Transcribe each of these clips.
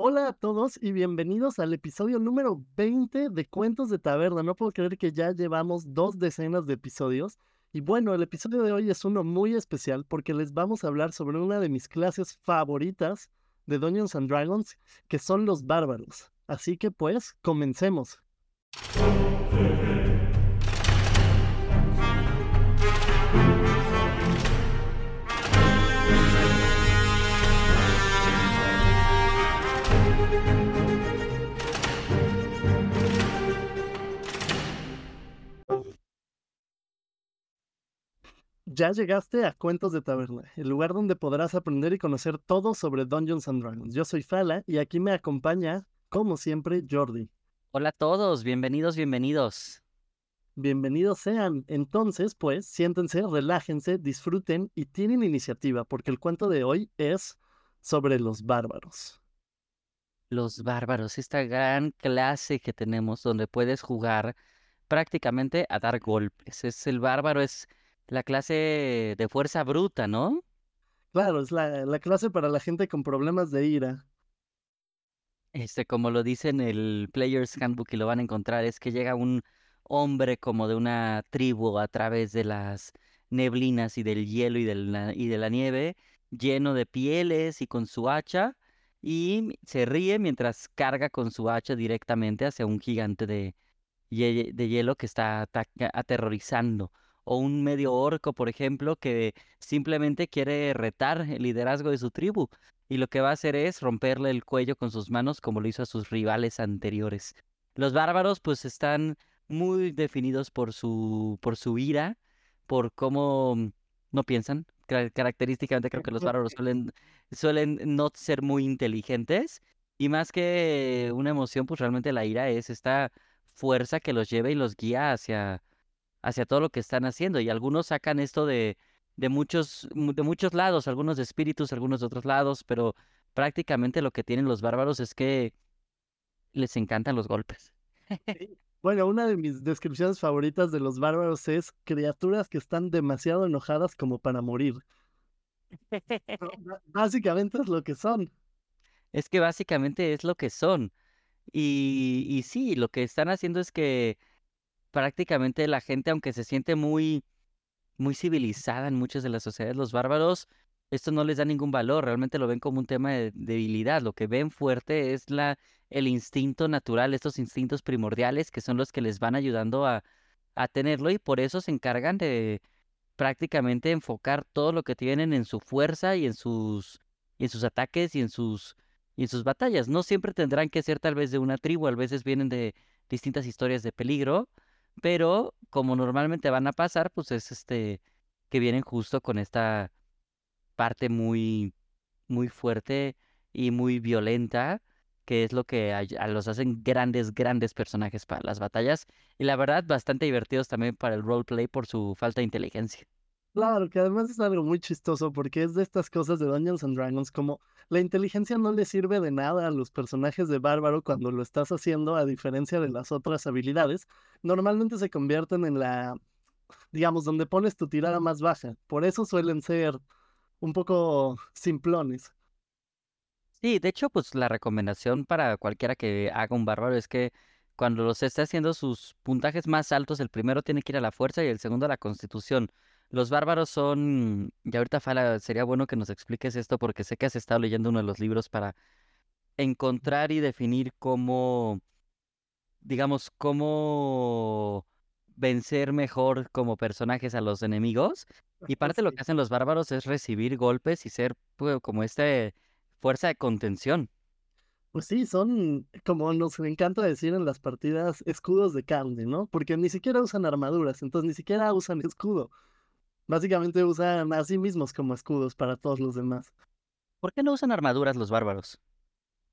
Hola a todos y bienvenidos al episodio número 20 de Cuentos de Taberna. No puedo creer que ya llevamos dos decenas de episodios. Y bueno, el episodio de hoy es uno muy especial porque les vamos a hablar sobre una de mis clases favoritas de Dungeons and Dragons, que son los bárbaros. Así que pues, comencemos. Ya llegaste a Cuentos de Taberna, el lugar donde podrás aprender y conocer todo sobre Dungeons and Dragons. Yo soy Fala y aquí me acompaña, como siempre, Jordi. Hola a todos, bienvenidos, bienvenidos. Bienvenidos sean. Entonces, pues, siéntense, relájense, disfruten y tienen iniciativa, porque el cuento de hoy es sobre los bárbaros. Los bárbaros, esta gran clase que tenemos donde puedes jugar prácticamente a dar golpes. Es el bárbaro, es la clase de fuerza bruta, ¿no? Claro, es la, la clase para la gente con problemas de ira. Este, como lo dice en el Player's Handbook y lo van a encontrar, es que llega un hombre como de una tribu a través de las neblinas y del hielo y de la, y de la nieve, lleno de pieles y con su hacha, y se ríe mientras carga con su hacha directamente hacia un gigante de, de hielo que está aterrorizando o un medio orco, por ejemplo, que simplemente quiere retar el liderazgo de su tribu y lo que va a hacer es romperle el cuello con sus manos como lo hizo a sus rivales anteriores. Los bárbaros pues están muy definidos por su por su ira, por cómo no piensan. Característicamente creo que los bárbaros suelen suelen no ser muy inteligentes y más que una emoción, pues realmente la ira es esta fuerza que los lleva y los guía hacia hacia todo lo que están haciendo. Y algunos sacan esto de, de, muchos, de muchos lados, algunos de espíritus, algunos de otros lados, pero prácticamente lo que tienen los bárbaros es que les encantan los golpes. Bueno, una de mis descripciones favoritas de los bárbaros es criaturas que están demasiado enojadas como para morir. básicamente es lo que son. Es que básicamente es lo que son. Y, y sí, lo que están haciendo es que prácticamente la gente, aunque se siente muy, muy civilizada en muchas de las sociedades, los bárbaros, esto no les da ningún valor, realmente lo ven como un tema de debilidad. Lo que ven fuerte es la, el instinto natural, estos instintos primordiales que son los que les van ayudando a, a tenerlo y por eso se encargan de prácticamente enfocar todo lo que tienen en su fuerza y en sus, y en sus ataques y en sus, y en sus batallas. No siempre tendrán que ser tal vez de una tribu, a veces vienen de distintas historias de peligro, pero como normalmente van a pasar, pues es este que vienen justo con esta parte muy, muy fuerte y muy violenta, que es lo que a, los hacen grandes, grandes personajes para las batallas. Y la verdad, bastante divertidos también para el roleplay por su falta de inteligencia. Claro, que además es algo muy chistoso porque es de estas cosas de Dungeons and Dragons, como la inteligencia no le sirve de nada a los personajes de bárbaro cuando lo estás haciendo, a diferencia de las otras habilidades, normalmente se convierten en la, digamos, donde pones tu tirada más baja. Por eso suelen ser un poco simplones. Sí, de hecho, pues la recomendación para cualquiera que haga un bárbaro es que cuando los esté haciendo sus puntajes más altos, el primero tiene que ir a la fuerza y el segundo a la constitución. Los bárbaros son, y ahorita Fala, sería bueno que nos expliques esto porque sé que has estado leyendo uno de los libros para encontrar y definir cómo, digamos, cómo vencer mejor como personajes a los enemigos. Y parte de lo que hacen los bárbaros es recibir golpes y ser pues, como esta fuerza de contención. Pues sí, son, como nos encanta decir en las partidas, escudos de carne, ¿no? Porque ni siquiera usan armaduras, entonces ni siquiera usan escudo. Básicamente usan a sí mismos como escudos para todos los demás. ¿Por qué no usan armaduras los bárbaros?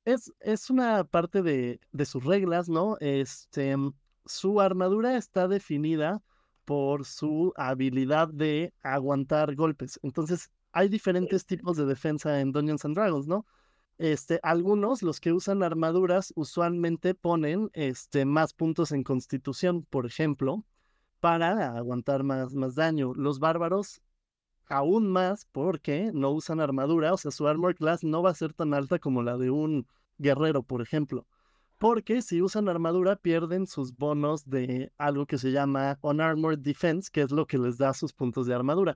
Es, es una parte de, de sus reglas, ¿no? Este, mm, su armadura está definida por su habilidad de aguantar golpes. Entonces, hay diferentes tipos de defensa en Dungeons and Dragons, ¿no? Este, algunos, los que usan armaduras, usualmente ponen este, más puntos en constitución, por ejemplo, para aguantar más, más daño. Los bárbaros aún más porque no usan armadura, o sea, su armor class no va a ser tan alta como la de un guerrero, por ejemplo. Porque si usan armadura pierden sus bonos de algo que se llama Unarmored Defense, que es lo que les da sus puntos de armadura.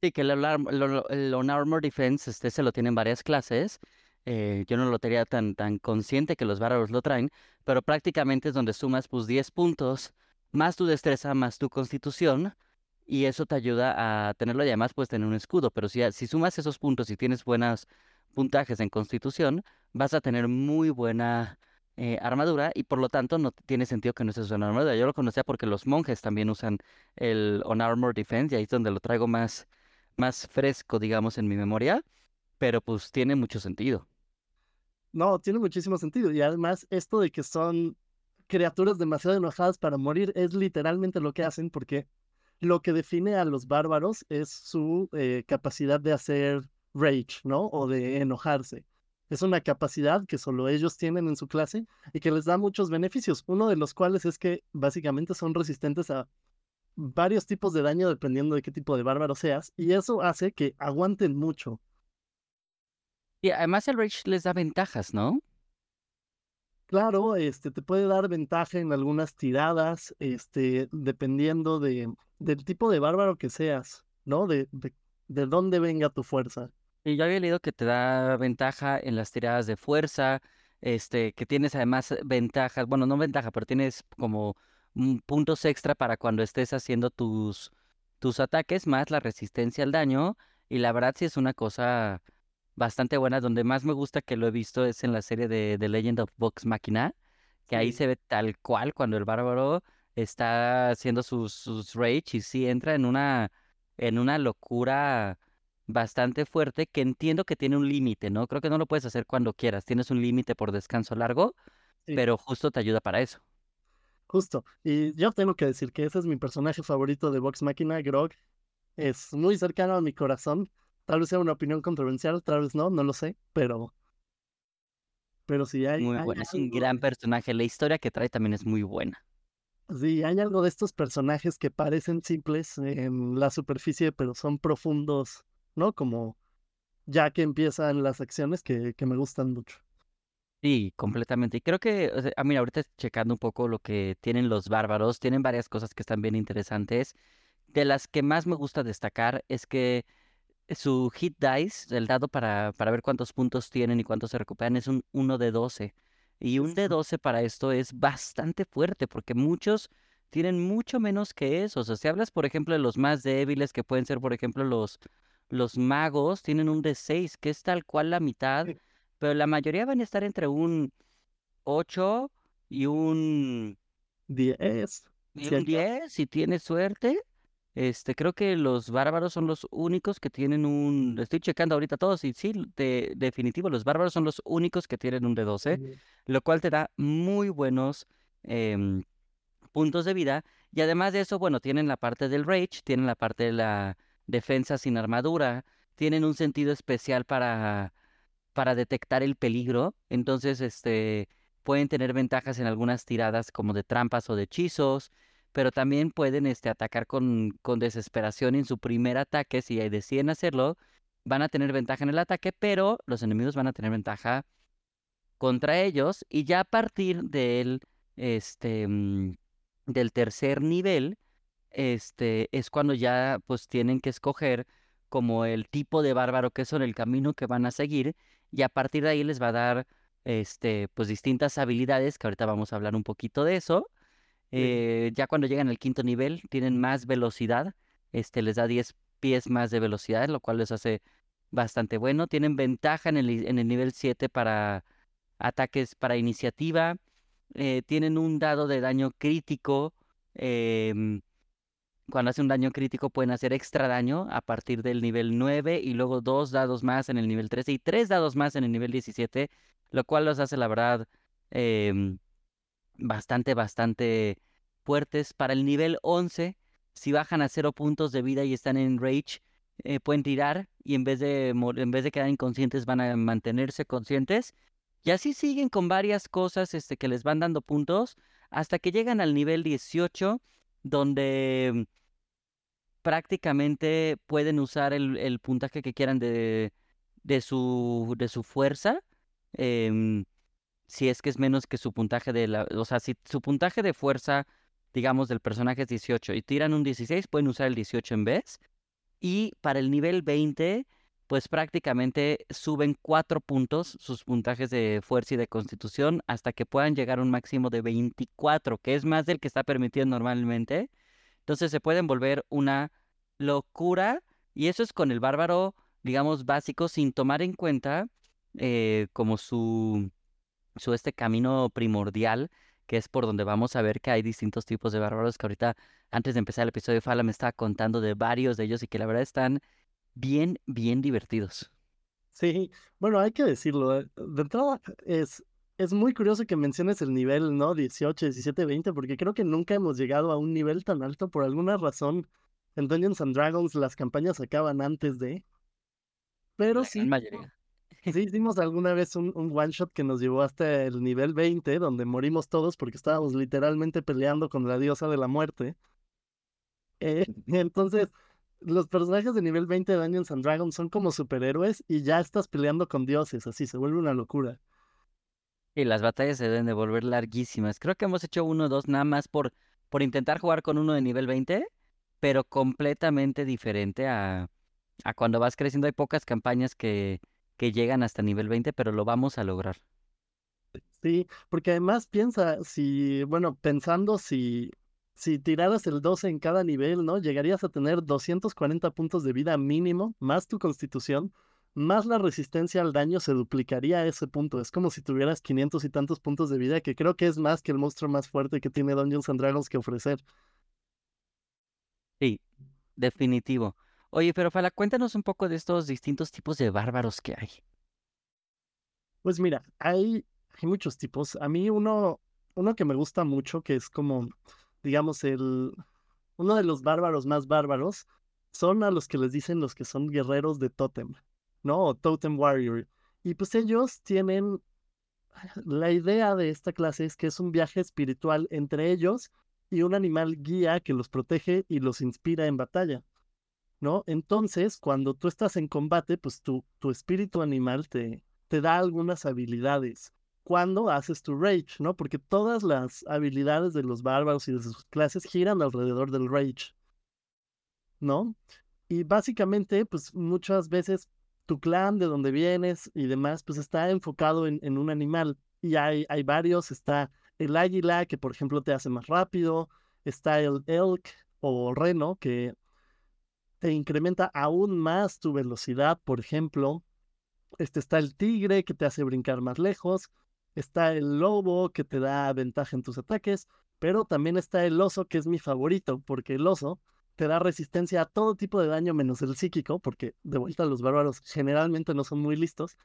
Sí, que el, Unarmored Defense este, se lo tienen varias clases. Eh, yo no lo tenía tan, tan consciente que los bárbaros lo traen, pero prácticamente es donde sumas pues 10 puntos, más tu destreza, más tu constitución, y eso te ayuda a tenerlo y además puedes tener un escudo, pero si, si sumas esos puntos y tienes buenos puntajes en constitución, vas a tener muy buena eh, armadura y por lo tanto no tiene sentido que no uses una armadura. Yo lo conocía porque los monjes también usan el On Armor Defense y ahí es donde lo traigo más, más fresco, digamos, en mi memoria, pero pues tiene mucho sentido. No, tiene muchísimo sentido y además esto de que son criaturas demasiado enojadas para morir es literalmente lo que hacen porque lo que define a los bárbaros es su eh, capacidad de hacer rage, ¿no? O de enojarse. Es una capacidad que solo ellos tienen en su clase y que les da muchos beneficios, uno de los cuales es que básicamente son resistentes a varios tipos de daño dependiendo de qué tipo de bárbaro seas y eso hace que aguanten mucho. Y además el rage les da ventajas, ¿no? Claro, este te puede dar ventaja en algunas tiradas, este, dependiendo de, del tipo de bárbaro que seas, ¿no? De, de, dónde venga tu fuerza. Y yo había leído que te da ventaja en las tiradas de fuerza, este, que tienes además ventajas, bueno, no ventaja, pero tienes como puntos extra para cuando estés haciendo tus, tus ataques, más la resistencia al daño. Y la verdad sí es una cosa bastante buena. Donde más me gusta que lo he visto es en la serie de The Legend of Vox Machina, que ahí se ve tal cual cuando el bárbaro está haciendo sus, sus rage y sí entra en una, en una locura bastante fuerte que entiendo que tiene un límite, ¿no? Creo que no lo puedes hacer cuando quieras, tienes un límite por descanso largo, pero justo te ayuda para eso. Justo, y yo tengo que decir que ese es mi personaje favorito de Vox Machina, Grog. Es muy cercano a mi corazón. Tal vez sea una opinión controversial, tal vez no, no lo sé, pero. Pero sí hay. Muy bueno, es un gran personaje. La historia que trae también es muy buena. Sí, hay algo de estos personajes que parecen simples en la superficie, pero son profundos, ¿no? Como ya que empiezan las acciones que, que me gustan mucho. Sí, completamente. Y creo que, o sea, a mí ahorita checando un poco lo que tienen los bárbaros, tienen varias cosas que están bien interesantes. De las que más me gusta destacar es que su hit dice, el dado para, para ver cuántos puntos tienen y cuántos se recuperan, es un 1 de 12. Y un de 12 para esto es bastante fuerte porque muchos tienen mucho menos que eso. O sea, si hablas, por ejemplo, de los más débiles, que pueden ser, por ejemplo, los, los magos, tienen un de 6, que es tal cual la mitad, pero la mayoría van a estar entre un 8 y un 10. Y un 10, si tienes suerte. Este, creo que los bárbaros son los únicos que tienen un. Estoy checando ahorita todos y sí, de, definitivo, los bárbaros son los únicos que tienen un de 12, lo cual te da muy buenos em, puntos de vida. Y además de eso, bueno, tienen la parte del rage, tienen la parte de la defensa sin armadura, tienen un sentido especial para, para detectar el peligro. Entonces, este, pueden tener ventajas en algunas tiradas como de trampas o de hechizos pero también pueden este, atacar con, desesperación en su primer ataque. Si deciden hacerlo, van a tener ventaja en el ataque, pero los enemigos van a tener ventaja contra ellos. Y ya a partir del, este, mm, del tercer nivel, este, es cuando ya pues tienen que escoger como el tipo de bárbaro que son, el camino que van a seguir. Y a partir de ahí les va a dar este, pues distintas habilidades, que ahorita vamos a hablar un poquito de eso. Eh, ya cuando llegan al quinto nivel tienen más velocidad, este les da 10 pies más de velocidad, lo cual les hace bastante bueno. Tienen ventaja en el, en el nivel 7 para ataques para iniciativa. Eh, tienen un dado de daño crítico. Em, cuando hace un daño crítico pueden hacer extra daño a partir del nivel 9 y luego dos dados más en el nivel 13 y tres dados más en el nivel 17, lo cual los hace la verdad em, bastante, bastante fuertes. Para el nivel 11, si bajan a 0 puntos de vida y están en rage, eh, pueden tirar y en vez, de, en vez de quedar inconscientes van a mantenerse conscientes. Y así siguen con varias cosas este, que les van dando puntos hasta que llegan al nivel 18, donde prácticamente pueden usar el, el puntaje que quieran de, de, su, de su fuerza em, si es que es menos que su puntaje de la, o sea, si su puntaje de fuerza, digamos, del personaje es 18 y tiran un 16, pueden usar el 18 en vez. Y para el nivel 20, pues prácticamente suben cuatro puntos sus puntajes de fuerza y de constitución hasta que puedan llegar a un máximo de 24, que es más del que está permitido normalmente. Entonces se pueden volver una locura y eso es con el bárbaro, digamos, básico, sin tomar en cuenta eh, como su, su este camino primordial, que es por donde vamos a ver que hay distintos tipos de bárbaros, que ahorita, antes de empezar el episodio, Fala me estaba contando de varios de ellos y que la verdad están bien, bien divertidos. Sí, bueno, hay que decirlo. eh, De entrada, es, es muy curioso que menciones el nivel, ¿no? 18, 17, 20, porque creo que nunca hemos llegado a un nivel tan alto por alguna razón. En Dungeons and Dragons las campañas acaban antes de. Pero La sí, gran mayoría. Sí hicimos alguna vez un, un one shot que nos llevó hasta el nivel 20, donde morimos todos porque estábamos literalmente peleando con la diosa de la muerte. Eh, entonces, los personajes de nivel 20 de Dungeons and Dragons son como superhéroes y ya estás peleando con dioses, así se vuelve una locura. Y las batallas se deben de volver larguísimas. Creo que hemos hecho uno o dos nada más por, por intentar jugar con uno de nivel 20, pero completamente diferente a, a cuando vas creciendo. Hay pocas campañas que, que llegan hasta nivel 20, pero lo vamos a lograr. Sí, porque además piensa, si, bueno, pensando si, si tiraras el 12 en cada nivel, ¿no? Llegarías a tener 240 puntos de vida mínimo, más tu constitución, más la resistencia al daño se duplicaría a ese punto. Es como si tuvieras 500 y tantos puntos de vida, que creo que es más que el monstruo más fuerte que tiene Dungeons and Dragons que ofrecer. Sí, definitivo. Oye, pero Fala, cuéntanos un poco de estos distintos tipos de bárbaros que hay. Pues mira, hay, muchos tipos. A mí uno, uno que me gusta mucho, que es como, digamos, el, uno de los bárbaros más bárbaros, son a los que les dicen los que son guerreros de Totem, ¿no? O Totem Warrior. Y pues ellos tienen, la idea de esta clase es que es un viaje espiritual entre ellos y un animal guía que los protege y los inspira en batalla. ¿No? Entonces, cuando tú estás en combate, pues tu, tu espíritu animal te, te da algunas habilidades cuando haces tu rage, ¿no? Porque todas las habilidades de los bárbaros y de sus clases giran alrededor del rage, ¿no? Y básicamente, pues muchas veces tu clan, de donde vienes y demás, pues está enfocado en, en un animal. Y hay, hay varios, está el águila, que por ejemplo te hace más rápido, está el elk o reno, que te incrementa aún más tu velocidad, por ejemplo. Este está el tigre que te hace brincar más lejos. Está el lobo que te da ventaja en tus ataques. Pero también está el oso que es mi favorito, porque el oso te da resistencia a todo tipo de daño menos el psíquico, porque de vuelta los bárbaros generalmente no son muy listos.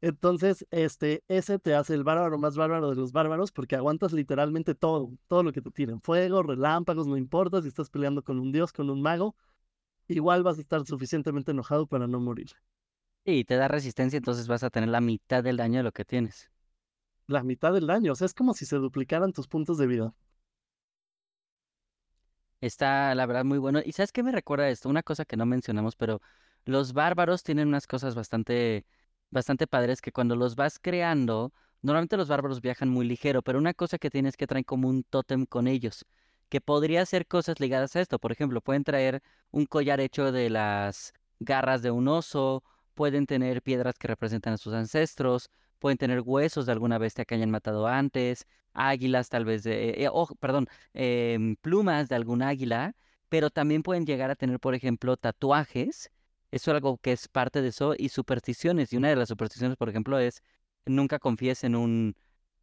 Entonces, este, ese te hace el bárbaro más bárbaro de los bárbaros porque aguantas literalmente todo, todo lo que te tiren. Fuego, relámpagos, no importa si estás peleando con un dios, con un mago, igual vas a estar suficientemente enojado para no morir. Y te da resistencia, entonces vas a tener la mitad del daño de lo que tienes. La mitad del daño, o sea, es como si se duplicaran tus puntos de vida. Está, la verdad, muy bueno. ¿Y sabes qué me recuerda esto? Una cosa que no mencionamos, pero los bárbaros tienen unas cosas bastante, bastante padres que cuando los vas creando, normalmente los bárbaros viajan muy ligero, pero una cosa que tienes que traer como un tótem con ellos, que podría ser cosas ligadas a esto. Por ejemplo, pueden traer un collar hecho de las garras de un oso, pueden tener piedras que representan a sus ancestros, pueden tener huesos de alguna bestia que hayan matado antes, águilas tal vez de, eh, oh, perdón, em, plumas de algún águila, pero también pueden llegar a tener, por ejemplo, tatuajes. Eso es algo que es parte de eso y supersticiones. Y una de las supersticiones, por ejemplo, es nunca confíes en un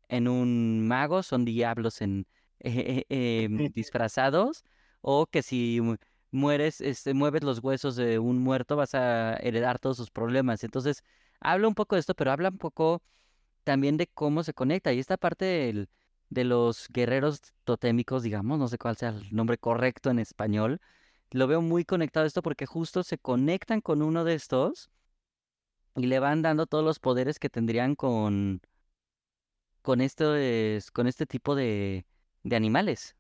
en un mago, son diablos en eh, eh, em, disfrazados, o que si mu- mueres, este, mueves los huesos de un muerto, vas a heredar todos sus problemas. Entonces, habla un poco de esto, pero habla un poco también de cómo se conecta. Y esta parte del- de los guerreros totémicos, digamos, no sé cuál sea el nombre correcto en español, lo veo muy conectado a esto porque justo se conectan con uno de estos y le van dando todos los poderes que tendrían con, con, estos, con este tipo de, de animales.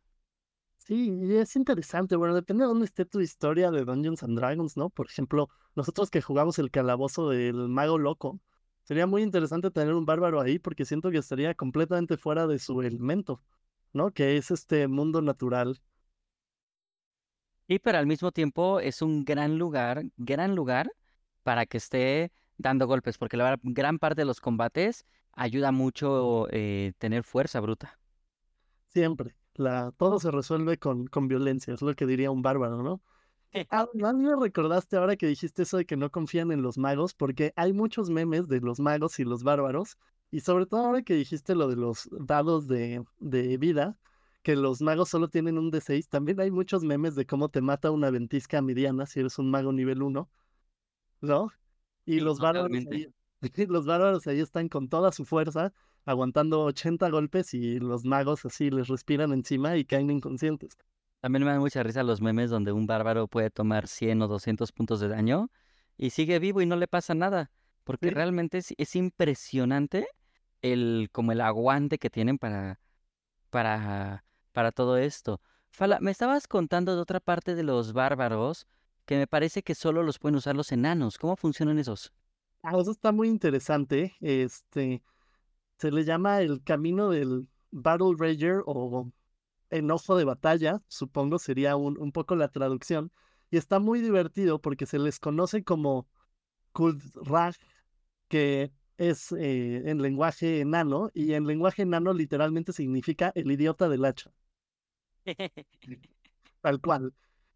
Sí, y es interesante, bueno, depende de dónde esté tu historia de Dungeons and Dragons, ¿no? Por ejemplo, nosotros que jugamos el calabozo del mago loco, Sería muy interesante tener un bárbaro ahí porque siento que estaría completamente fuera de su elemento, ¿no? Que es este mundo natural. Y pero al mismo tiempo es un gran lugar, gran lugar para que esté dando golpes, porque la gran parte de los combates ayuda mucho eh, tener fuerza bruta. Siempre. La, todo se resuelve con, con violencia, es lo que diría un bárbaro, ¿no? Además me recordaste ahora que dijiste eso de que no confían en los magos, porque hay muchos memes de los magos y los bárbaros, y sobre todo ahora que dijiste lo de los dados de, de vida, que los magos solo tienen un D6, también hay muchos memes de cómo te mata una ventisca mediana si eres un mago nivel 1, ¿no? Y los bárbaros, ahí, los bárbaros ahí están con toda su fuerza, aguantando 80 golpes y los magos así les respiran encima y caen inconscientes. También me dan mucha risa los memes donde un bárbaro puede tomar 100 o 200 puntos de daño y sigue vivo y no le pasa nada, porque realmente es, es, impresionante el como el aguante que tienen para para para todo esto. Fala, me estabas contando de otra parte de los bárbaros que me parece que solo los pueden usar los enanos. ¿Cómo funcionan esos? Ah, eso está muy interesante. Este se le llama el camino del Battle Rager o enojo de batalla, supongo sería un, un poco la traducción. Y está muy divertido porque se les conoce como Kuldrag, que es eh, en lenguaje enano, y en lenguaje enano literalmente significa el idiota del hacha. Tal cual.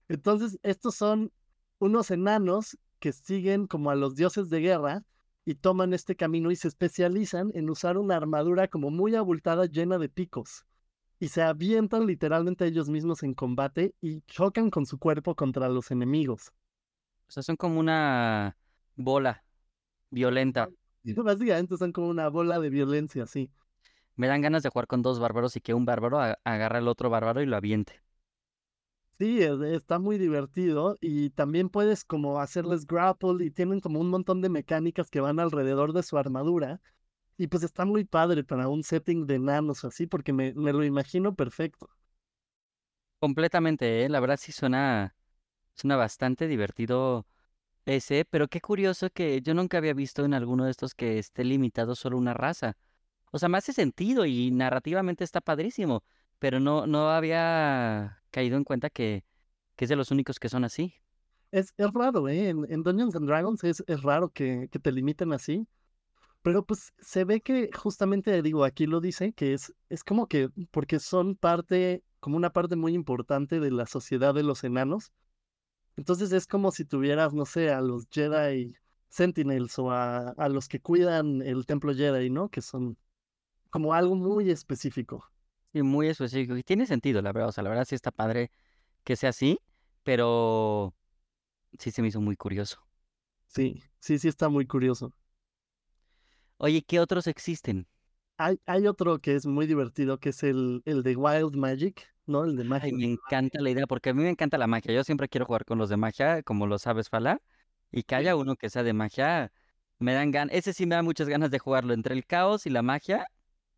Entonces, estos son unos enanos que siguen como a los dioses de guerra y toman este camino y se especializan en usar una armadura como muy abultada llena de picos y se avientan literalmente ellos mismos en combate y chocan con su cuerpo contra los enemigos. O sea, son como una bola violenta. Básicamente son como una bola de violencia, sí. Me dan ganas de jugar con dos bárbaros y que un bárbaro agarre al otro bárbaro y lo aviente. Sí, está muy divertido y también puedes como hacerles grapple y tienen como un montón de mecánicas que van alrededor de su armadura y pues está muy padre para un setting de nanos así, porque me, me lo imagino perfecto. Completamente, ¿eh? la verdad sí suena, suena bastante divertido ese, pero qué curioso que yo nunca había visto en alguno de estos que esté limitado solo una raza. O sea, me hace sentido y narrativamente está padrísimo, pero no, no había caído en cuenta que, es de los únicos que son así. Es, es raro, ¿eh? En, Dungeons and Dragons es, es raro que, que te limiten así. Pero pues se ve que justamente, digo, aquí lo dice, que es, es como que, porque son parte, como una parte muy importante de la sociedad de los enanos. Entonces es como si tuvieras, no sé, a los Jedi Sentinels o a, a los que cuidan el templo Jedi, ¿no? Que son como algo muy específico. Y muy específico. Y tiene sentido, la verdad. O sea, la verdad sí está padre que sea así, pero sí se me hizo muy curioso. Sí, sí, sí está muy curioso. Oye, ¿qué otros existen? Hay, hay otro que es muy divertido, que es el, el de Wild Magic, ¿no? El de magia. Ay, me encanta la idea, porque a mí me encanta la magia. Yo siempre quiero jugar con los de magia, como lo sabes, Fala. Y que haya uno que sea de magia, me dan ganas. Ese sí me da muchas ganas de jugarlo. Entre el caos y la magia,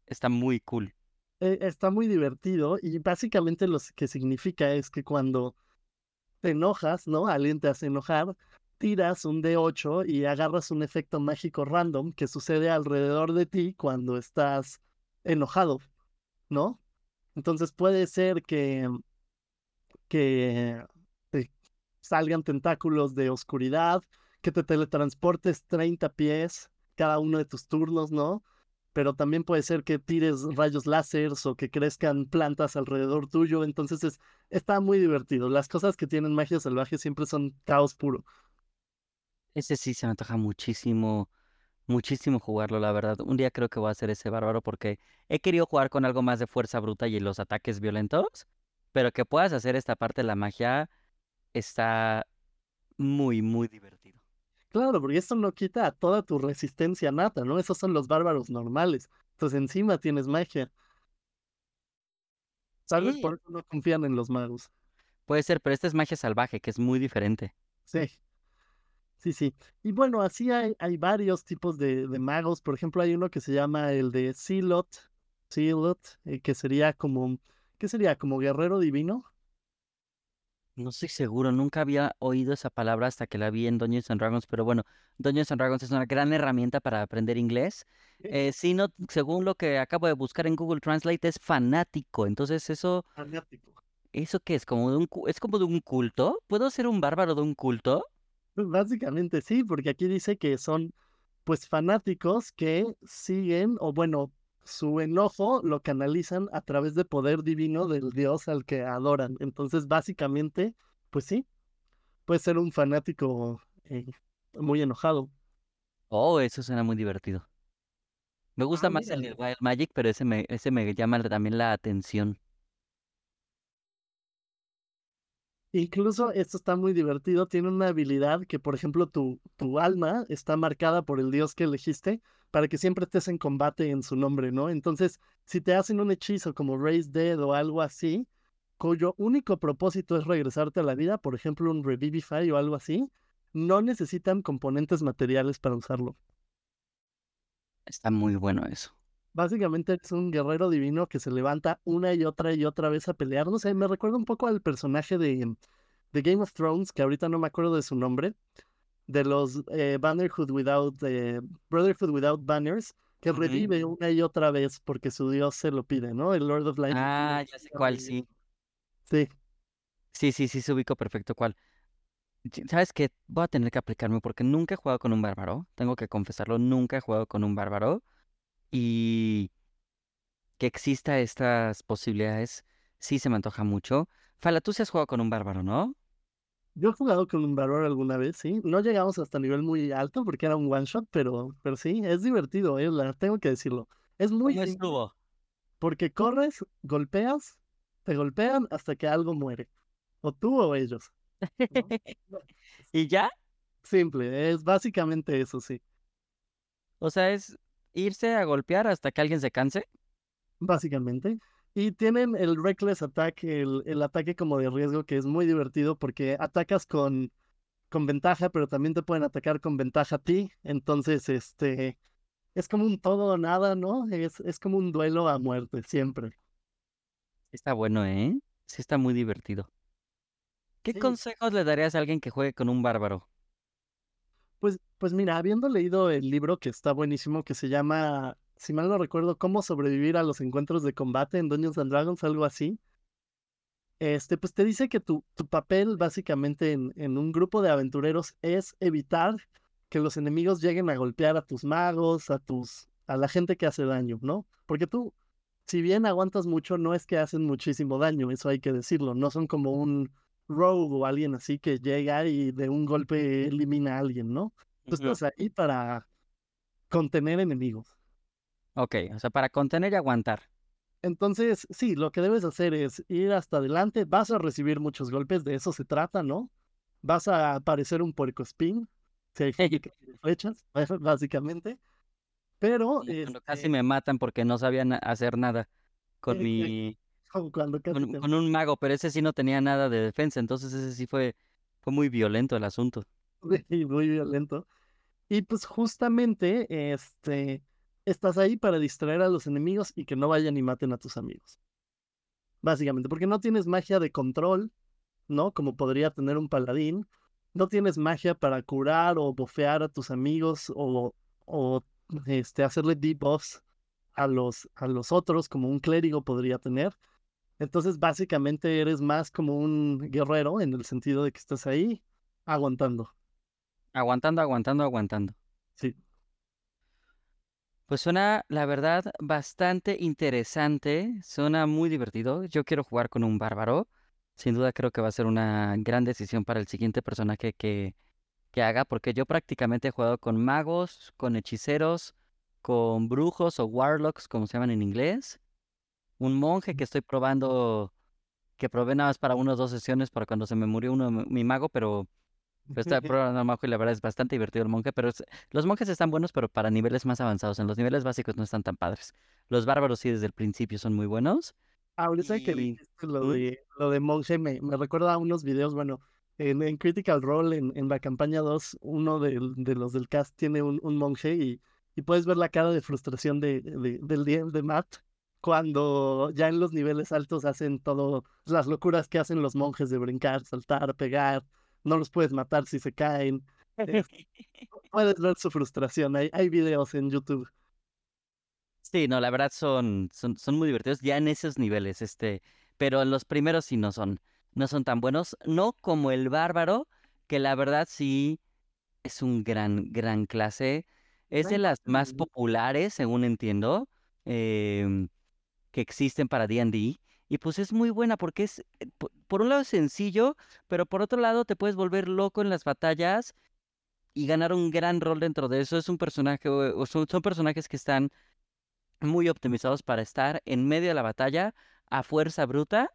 está muy cool. Eh, está muy divertido y básicamente lo que significa es que cuando te enojas, ¿no? Alguien te hace enojar, tiras un D8 y agarras un efecto mágico random que sucede alrededor de ti cuando estás enojado, ¿no? Entonces puede ser que, que te salgan tentáculos de oscuridad, que te teletransportes 30 pies cada uno de tus turnos, ¿no? Pero también puede ser que tires rayos láseres o que crezcan plantas alrededor tuyo. Entonces es, está muy divertido. Las cosas que tienen magia salvaje siempre son caos puro. Ese sí se me antoja muchísimo, muchísimo jugarlo, la verdad. Un día creo que voy a hacer ese bárbaro porque he querido jugar con algo más de fuerza bruta y los ataques violentos, pero que puedas hacer esta parte de la magia está muy, muy divertido. Claro, porque esto no quita toda tu resistencia nata, ¿no? Esos son los bárbaros normales. Entonces encima tienes magia. ¿Sabes? Por eso no confían en los magos. Puede ser, pero esta es magia salvaje, que es muy diferente. Sí. Sí, sí. Y bueno, así hay, hay varios tipos de, de, magos. Por ejemplo, hay uno que se llama el de Silot, Silot, eh, que sería como, ¿qué sería? Como guerrero divino. No estoy seguro, nunca había oído esa palabra hasta que la vi en Dungeons and Dragons, pero bueno, Dungeons and Dragons es una gran herramienta para aprender inglés. Eh, sí, no, según lo que acabo de buscar en Google Translate, es fanático. Entonces, eso, Fanático. ¿eso qué es? ¿Como de un, cu- es como de un culto? ¿Puedo ser un bárbaro de un culto? Pues básicamente sí, porque aquí dice que son pues fanáticos que siguen, o bueno, su enojo lo canalizan a través del poder divino del dios al que adoran. Entonces, básicamente, pues sí, puede ser un fanático eh, muy enojado. Oh, eso suena muy divertido. Me gusta Ah, más el mira, de Wild Magic, pero ese me, ese me llama también la atención. Incluso esto está muy divertido, tiene una habilidad que, por ejemplo, tu, tu alma está marcada por el dios que elegiste para que siempre estés en combate en su nombre, ¿no? Entonces, si te hacen un hechizo como Raise Dead o algo así, cuyo único propósito es regresarte a la vida, por ejemplo, un Revivify o algo así, no necesitan componentes materiales para usarlo. Está muy bueno eso. Básicamente es un guerrero divino que se levanta una y otra y otra vez a pelear. No sé, me recuerda un poco al personaje de, de Game of Thrones, que ahorita no me acuerdo de su nombre, de los eh, Bannerhood Without, eh, Brotherhood Without Banners, que revive una y otra vez porque su dios se lo pide, ¿no? El Lord of Light. Ah, ya sé cuál, sí. Sí, Sí, sí, sí, se ubico perfecto cuál. ¿Sabes qué? Voy a tener que aplicarme porque nunca he jugado con un bárbaro. Tengo que confesarlo, nunca he jugado con un bárbaro. Y que exista estas posibilidades, sí se me antoja mucho. Fala, tú sí has jugado con un bárbaro, ¿no? Yo he jugado con un bárbaro alguna vez, sí. No llegamos hasta nivel muy alto porque era un one shot, pero, pero sí, es divertido, eh, la- tengo que decirlo. Es muy ¿Cómo simple. estuvo? Porque corres, golpeas, te golpean hasta que algo muere. O tú o ellos. ¿no? ¿Y ya? Simple, es básicamente eso, sí. O sea, es irse a golpear hasta que alguien se canse. Básicamente. Y tienen el Reckless Attack, el, el ataque como de riesgo, que es muy divertido porque atacas con, con ventaja, pero también te pueden atacar con ventaja a ti. Entonces, este, es como un todo o nada, ¿no? Es, es como un duelo a muerte, siempre. Está bueno, ¿eh? Sí está muy divertido. ¿Qué Sí. consejos le darías a alguien que juegue con un bárbaro? Pues, pues mira, habiendo leído el libro que está buenísimo, que se llama, si mal no recuerdo, Cómo sobrevivir a los encuentros de combate en Dungeons and Dragons, algo así. Este, pues te dice que tu, tu papel básicamente en, en un grupo de aventureros es evitar que los enemigos lleguen a golpear a tus magos, a tus, a la gente que hace daño, ¿no? Porque tú, si bien aguantas mucho, no es que hacen muchísimo daño, eso hay que decirlo. No son como un rogue o alguien así que llega y de un golpe elimina a alguien, ¿no? Tú estás ahí para contener enemigos. Ok, o sea, para contener y aguantar. Entonces, sí, lo que debes hacer es ir hasta adelante, vas a recibir muchos golpes, de eso se trata, ¿no? Vas a parecer un puercoespín, si hay flechas, básicamente. Pero, Como cuando casi este, me matan porque no sabían hacer nada con exacto, mi como cuando casi con, te con un mago, pero ese sí no tenía nada de defensa, entonces ese sí fue fue muy violento el asunto. y muy violento. Y pues justamente, este, estás ahí para distraer a los enemigos y que no vayan y maten a tus amigos. Básicamente, porque no tienes magia de control, ¿no? Como podría tener un paladín. No tienes magia para curar o bofear a tus amigos o, o este, hacerle debuffs a los, a los otros, como un clérigo podría tener. Entonces, básicamente eres más como un guerrero en el sentido de que estás ahí aguantando. Aguantando, aguantando, aguantando. Sí. Pues suena, la verdad, bastante interesante, suena muy divertido. Yo quiero jugar con un bárbaro. Sin duda creo que va a ser una gran decisión para el siguiente personaje que, que haga, porque yo prácticamente he jugado con magos, con hechiceros, con brujos o warlocks, como se llaman en inglés. Un monje que estoy probando, que probé nada más para unas dos sesiones para cuando se me murió uno, mi mi mago, pero pero estaba probando al mago y la verdad es bastante divertido el monje, pero es- los monjes están buenos, pero para niveles más avanzados. En los niveles básicos no están tan padres. Los bárbaros sí desde el principio son muy buenos. Ahorita que Y dijiste lo ¿Mm? de, lo de monje, me, me recuerda a unos videos, bueno, en, en Critical Role, en, en la campaña 2, uno del- de, los del cast tiene un, un monje y, y puedes ver la cara de frustración de, de, del DM de Matt cuando ya en los niveles altos hacen todo, las locuras que hacen los monjes de brincar, saltar, pegar, no los puedes matar si se caen. puedes ver su frustración, hay, hay videos en YouTube. Sí, no, la verdad son, son, son muy divertidos ya en esos niveles, este, pero en los primeros sí no son, no son tan buenos, no como el bárbaro, que la verdad sí es un gran, gran clase, es de las más populares, según entiendo, em, que existen para D&D, y pues es muy buena porque es, eh, por un lado es sencillo, pero por otro lado te puedes volver loco en las batallas y ganar un gran rol dentro de eso. Es un personaje, o son, son personajes que están muy optimizados para estar en medio de la batalla a fuerza bruta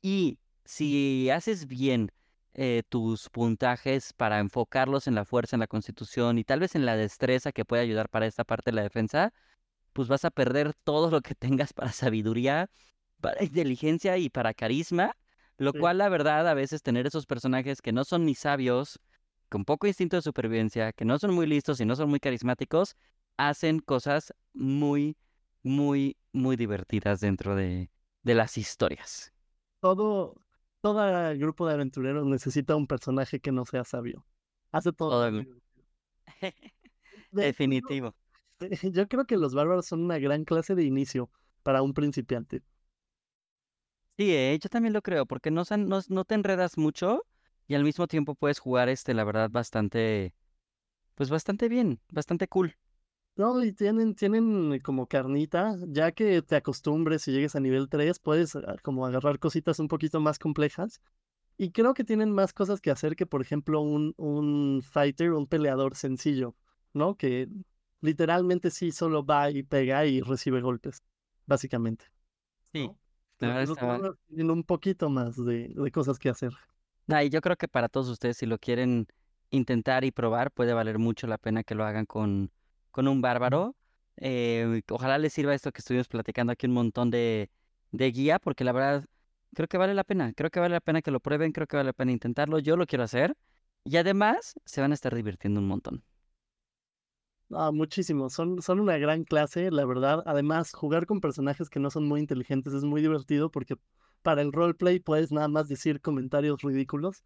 y si haces bien eh, tus puntajes para enfocarlos en la fuerza, en la constitución y tal vez en la destreza que puede ayudar para esta parte de la defensa, pues vas a perder todo lo que tengas para sabiduría, para inteligencia y para carisma, lo cual la verdad a veces tener esos personajes que no son ni sabios, con poco instinto de supervivencia, que no son muy listos y no son muy carismáticos, hacen cosas muy muy, muy divertidas dentro de, de las historias. Todo, todo grupo de aventureros necesita un personaje que no sea sabio. Hace todo. Definitivo. Yo creo que los bárbaros son una gran clase de inicio para un principiante. Sí, eh, yo también lo creo, porque no, no, no te enredas mucho y al mismo tiempo puedes jugar este, la verdad, bastante, pues bastante bien, bastante cool. No, y tienen, tienen como carnita, ya que te acostumbres y llegues a nivel 3, puedes ah, como agarrar cositas un poquito más complejas. Y creo que tienen más cosas que hacer que, por ejemplo, un, un fighter, un peleador sencillo, ¿no? Que literalmente sí solo va y pega y recibe golpes, básicamente. Sí. Tienen un poquito más de, de cosas que hacer. y yo creo que para todos ustedes, si lo quieren intentar y probar, puede valer mucho la pena que lo hagan con con un bárbaro. Eh, ojalá les sirva esto que estuvimos platicando aquí un montón de, de guía, porque la verdad creo que vale la pena. Creo que vale la pena que lo prueben, creo que vale la pena intentarlo. Yo lo quiero hacer. Y además se van a estar divirtiendo un montón. Ah, muchísimo. Son, son una gran clase, la verdad. Además, jugar con personajes que no son muy inteligentes es muy divertido porque para el roleplay puedes nada más decir comentarios ridículos.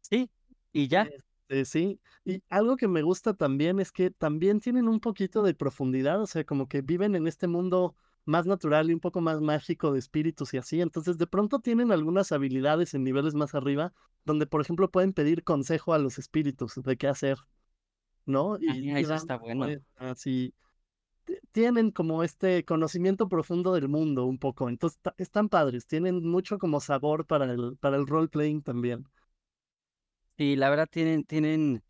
Sí, y ya. Este, sí, y algo que me gusta también es que también tienen un poquito de profundidad, o sea, como que viven en este mundo más natural y un poco más mágico de espíritus y así, entonces de pronto tienen algunas habilidades en niveles más arriba, donde por ejemplo pueden pedir consejo a los espíritus de qué hacer, ¿no? Y, eso está bueno. Así, tienen como este conocimiento profundo del mundo un poco, entonces están padres, tienen mucho como sabor para el, para el role playing también. Sí, la verdad tienen, tienen,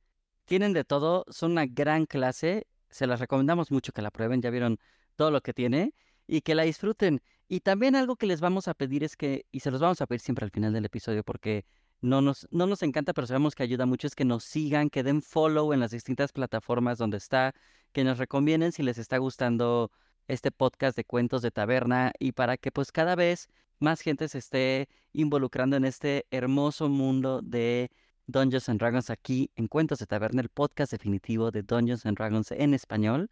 tienen de todo, son una gran clase, se las recomendamos mucho que la prueben, ya vieron todo lo que tiene y que la disfruten. Y también algo que les vamos a pedir es que, y se los vamos a pedir siempre al final del episodio porque no nos, no nos encanta, pero sabemos que ayuda mucho, es que nos sigan, que den follow en las distintas plataformas donde está, que nos recomienden si les está gustando este podcast de cuentos de taberna y para que pues cada vez más gente se esté involucrando en este hermoso mundo de Dungeons and Dragons aquí en Cuentos de Taberna, el podcast definitivo de Dungeons and Dragons en español.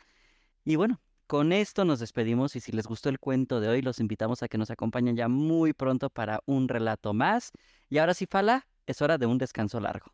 Y bueno, con esto nos despedimos y si les gustó el cuento de hoy, los invitamos a que nos acompañen ya muy pronto para un relato más. Y ahora sí, Fala, es hora de un descanso largo.